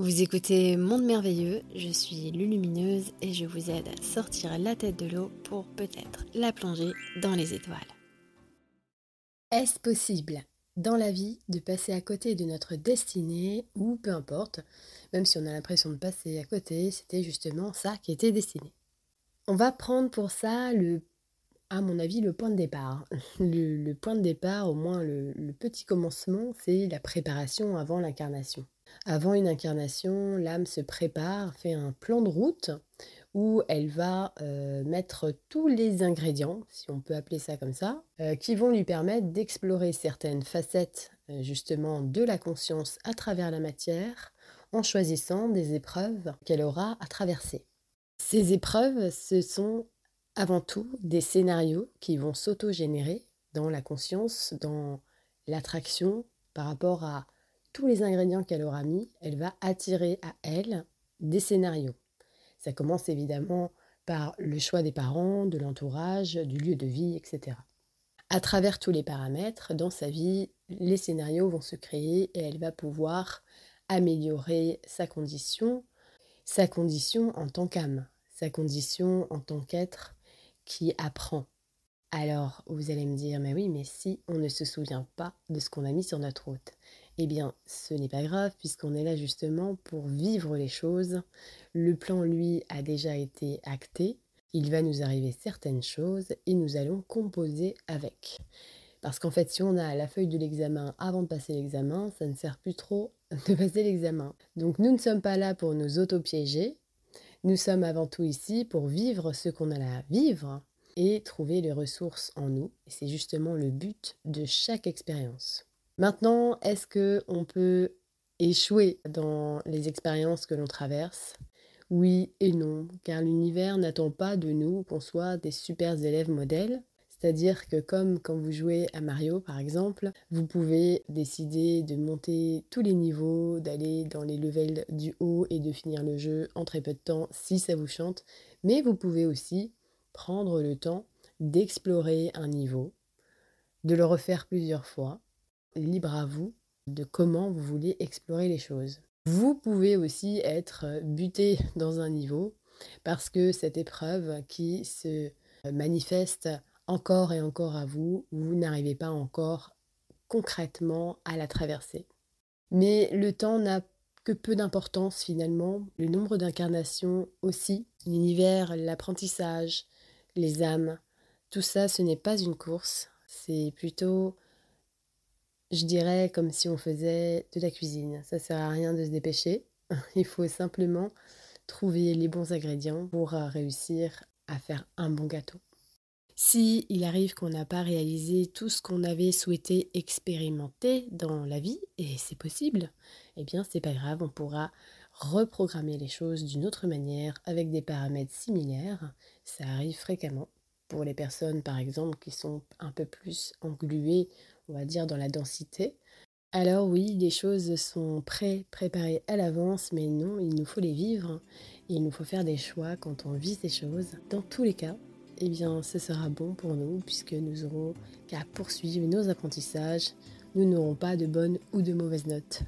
Vous écoutez Monde Merveilleux, je suis Lulumineuse et je vous aide à sortir la tête de l'eau pour peut-être la plonger dans les étoiles. Est-ce possible dans la vie de passer à côté de notre destinée ou peu importe, même si on a l'impression de passer à côté, c'était justement ça qui était destiné. On va prendre pour ça le à mon avis, le point de départ. Le, point de départ, au moins le petit commencement, c'est la préparation avant l'incarnation. Avant une incarnation, l'âme se prépare, fait un plan de route où elle va euh, mettre tous les ingrédients, si on peut appeler ça comme ça, euh, qui vont lui permettre d'explorer certaines facettes euh, justement de la conscience à travers la matière en choisissant des épreuves qu'elle aura à traverser. Ces épreuves, ce sont avant tout des scénarios qui vont s'auto-générer dans la conscience, dans l'attraction par rapport à tous les ingrédients qu'elle aura mis, elle va attirer à elle des scénarios. Ça commence évidemment par le choix des parents, de l'entourage, du lieu de vie, etc. À travers tous les paramètres, dans sa vie, les scénarios vont se créer et elle va pouvoir améliorer sa condition, sa condition en tant qu'âme, sa condition en tant qu'être qui apprend. Alors, vous allez me dire, mais oui, mais si on ne se souvient pas de ce qu'on a mis sur notre route, eh bien, ce n'est pas grave puisqu'on est là justement pour vivre les choses. Le plan, lui, a déjà été acté. Il va nous arriver certaines choses et nous allons composer avec. Parce qu'en fait, si on a la feuille de l'examen avant de passer l'examen, ça ne sert plus trop de passer l'examen. Donc nous ne sommes pas là pour nous auto-piéger. Nous sommes avant tout ici pour vivre ce qu'on a à vivre et trouver les ressources en nous. C'est justement le but de chaque expérience. Maintenant, est-ce que on peut échouer dans les expériences que l'on traverse? Oui et non, car l'univers n'attend pas de nous qu'on soit des super élèves modèles. C'est-à-dire que comme quand vous jouez à Mario par exemple, vous pouvez décider de monter tous les niveaux, d'aller dans les levels du haut et de finir le jeu en très peu de temps si ça vous chante. Mais vous pouvez aussi prendre le temps d'explorer un niveau, de le refaire plusieurs fois libre à vous de comment vous voulez explorer les choses. Vous pouvez aussi être buté dans un niveau parce que cette épreuve qui se manifeste encore et encore à vous, vous n'arrivez pas encore concrètement à la traverser. Mais le temps n'a que peu d'importance finalement, le nombre d'incarnations aussi, l'univers, l'apprentissage, les âmes, tout ça ce n'est pas une course, c'est plutôt je dirais comme si on faisait de la cuisine. Ça sert à rien de se dépêcher. Il faut simplement trouver les bons ingrédients pour euh, réussir à faire un bon gâteau. Si il arrive qu'on n'a pas réalisé tout ce qu'on avait souhaité expérimenter dans la vie, et c'est possible, eh bien c'est pas grave, on pourra reprogrammer les choses d'une autre manière avec des paramètres similaires. Ça arrive fréquemment pour les personnes par exemple qui sont un peu plus engluées on va dire, dans la densité. Alors oui, les choses sont pré-préparées à l'avance, mais non, il nous faut les vivre. Il nous faut faire des choix quand on vit ces choses. Dans tous les cas, eh bien, ce sera bon pour nous puisque nous aurons qu'à poursuivre nos apprentissages. Nous n'aurons pas de bonnes ou de mauvaises notes.